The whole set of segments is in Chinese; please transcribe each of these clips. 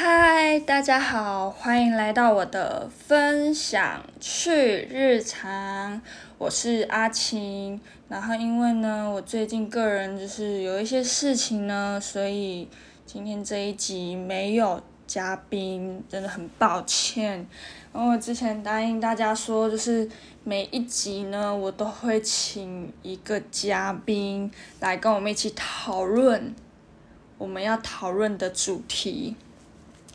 嗨，大家好，欢迎来到我的分享去日常。我是阿晴，然后因为呢，我最近个人就是有一些事情呢，所以今天这一集没有嘉宾，真的很抱歉。然后我之前答应大家说，就是每一集呢，我都会请一个嘉宾来跟我们一起讨论我们要讨论的主题。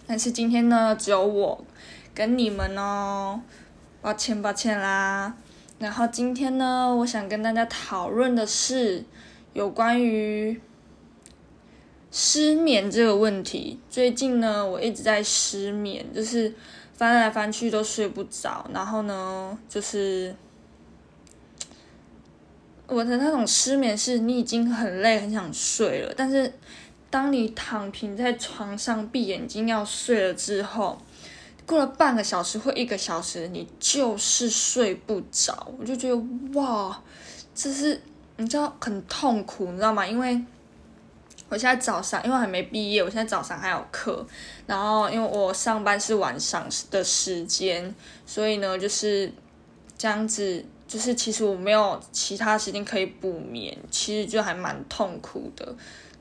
但是今天呢，只有我跟你们哦，抱歉抱歉啦。然后今天呢，我想跟大家讨论的是有关于失眠这个问题。最近呢，我一直在失眠，就是翻来翻去都睡不着。然后呢，就是我的那种失眠，是你已经很累，很想睡了，但是。当你躺平在床上闭眼睛要睡了之后，过了半个小时或一个小时，你就是睡不着。我就觉得哇，这是你知道很痛苦，你知道吗？因为我现在早上，因为还没毕业，我现在早上还有课，然后因为我上班是晚上的时间，所以呢就是这样子，就是其实我没有其他时间可以补眠，其实就还蛮痛苦的。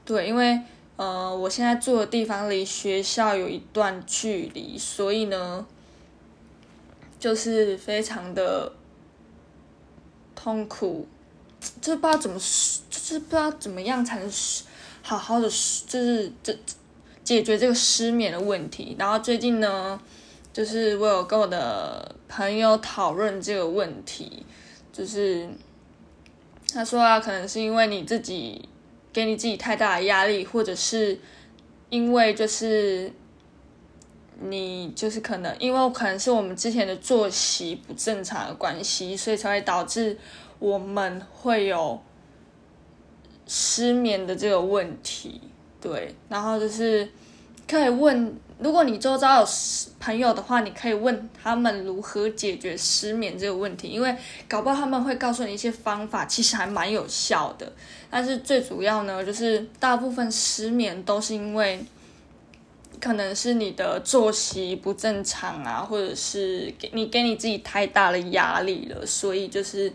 对，因为。呃，我现在住的地方离学校有一段距离，所以呢，就是非常的痛苦，就是不知道怎么，就是不知道怎么样才能好好的，就是这解决这个失眠的问题。然后最近呢，就是我有跟我的朋友讨论这个问题，就是他说啊，可能是因为你自己。给你自己太大的压力，或者是因为就是你就是可能因为可能是我们之前的作息不正常的关系，所以才会导致我们会有失眠的这个问题。对，然后就是可以问。如果你周遭有朋友的话，你可以问他们如何解决失眠这个问题，因为搞不好他们会告诉你一些方法，其实还蛮有效的。但是最主要呢，就是大部分失眠都是因为可能是你的作息不正常啊，或者是给你给你自己太大的压力了，所以就是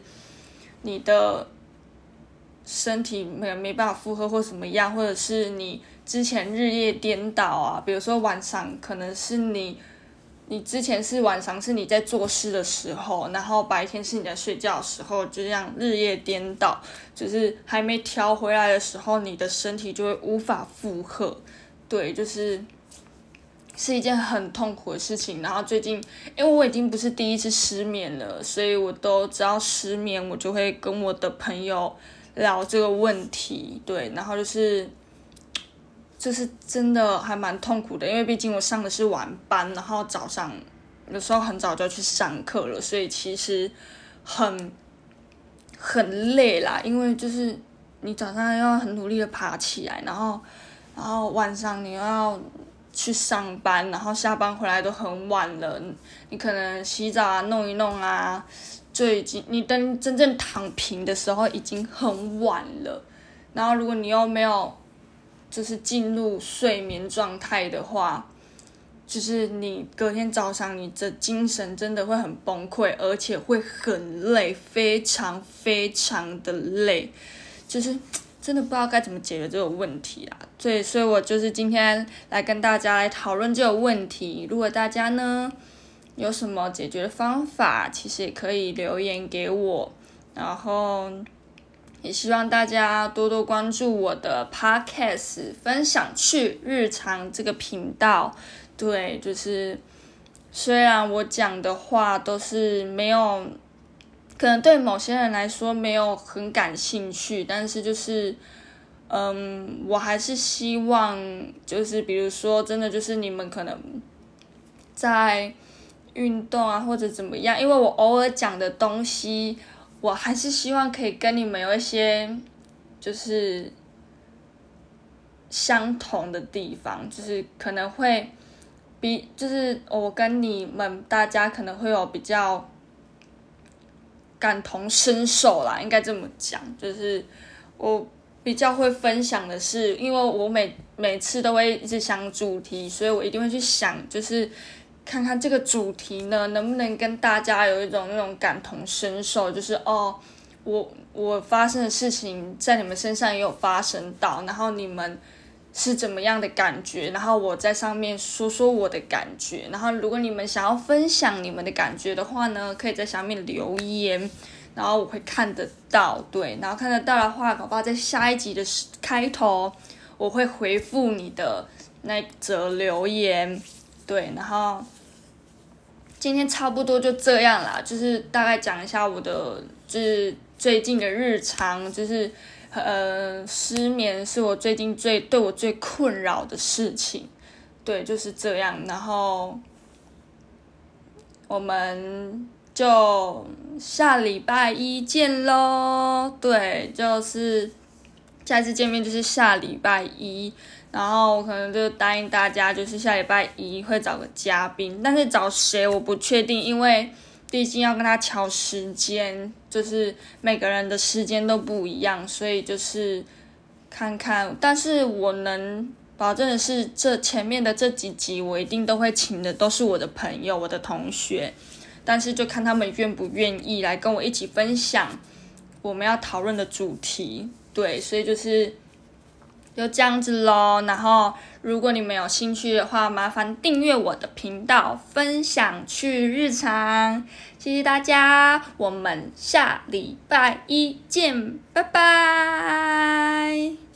你的身体没没办法负荷或什么样，或者是你。之前日夜颠倒啊，比如说晚上可能是你，你之前是晚上是你在做事的时候，然后白天是你在睡觉的时候，就这样日夜颠倒，就是还没调回来的时候，你的身体就会无法负荷，对，就是是一件很痛苦的事情。然后最近，因为我已经不是第一次失眠了，所以我都只要失眠，我就会跟我的朋友聊这个问题，对，然后就是。就是真的还蛮痛苦的，因为毕竟我上的是晚班，然后早上有时候很早就去上课了，所以其实很很累啦。因为就是你早上要很努力的爬起来，然后然后晚上你又要去上班，然后下班回来都很晚了，你可能洗澡啊弄一弄啊，就已经你等真正躺平的时候已经很晚了。然后如果你又没有。就是进入睡眠状态的话，就是你隔天早上你的精神真的会很崩溃，而且会很累，非常非常的累，就是 真的不知道该怎么解决这个问题啊。所以，所以我就是今天来跟大家来讨论这个问题。如果大家呢有什么解决的方法，其实也可以留言给我，然后。也希望大家多多关注我的 podcast，分享去日常这个频道。对，就是虽然我讲的话都是没有，可能对某些人来说没有很感兴趣，但是就是，嗯，我还是希望，就是比如说，真的就是你们可能在运动啊，或者怎么样，因为我偶尔讲的东西。我还是希望可以跟你们有一些，就是相同的地方，就是可能会比，就是我跟你们大家可能会有比较感同身受啦，应该这么讲，就是我比较会分享的是，因为我每每次都会一直想主题，所以我一定会去想，就是看看这个主题呢能不能跟大家有一种那种感同身受，就是哦，我我发生的事情在你们身上也有发生到，然后你们。是怎么样的感觉？然后我在上面说说我的感觉。然后如果你们想要分享你们的感觉的话呢，可以在下面留言，然后我会看得到。对，然后看得到的话，搞不好在下一集的开头我会回复你的那则留言。对，然后今天差不多就这样啦，就是大概讲一下我的就是最近的日常，就是。呃，失眠是我最近最对我最困扰的事情，对，就是这样。然后我们就下礼拜一见喽。对，就是下一次见面就是下礼拜一。然后我可能就答应大家，就是下礼拜一会找个嘉宾，但是找谁我不确定，因为。毕竟要跟他调时间，就是每个人的时间都不一样，所以就是看看。但是我能保证的是，这前面的这几集我一定都会请的，都是我的朋友、我的同学。但是就看他们愿不愿意来跟我一起分享我们要讨论的主题。对，所以就是。就这样子喽，然后如果你们有兴趣的话，麻烦订阅我的频道，分享去日常，谢谢大家，我们下礼拜一见，拜拜。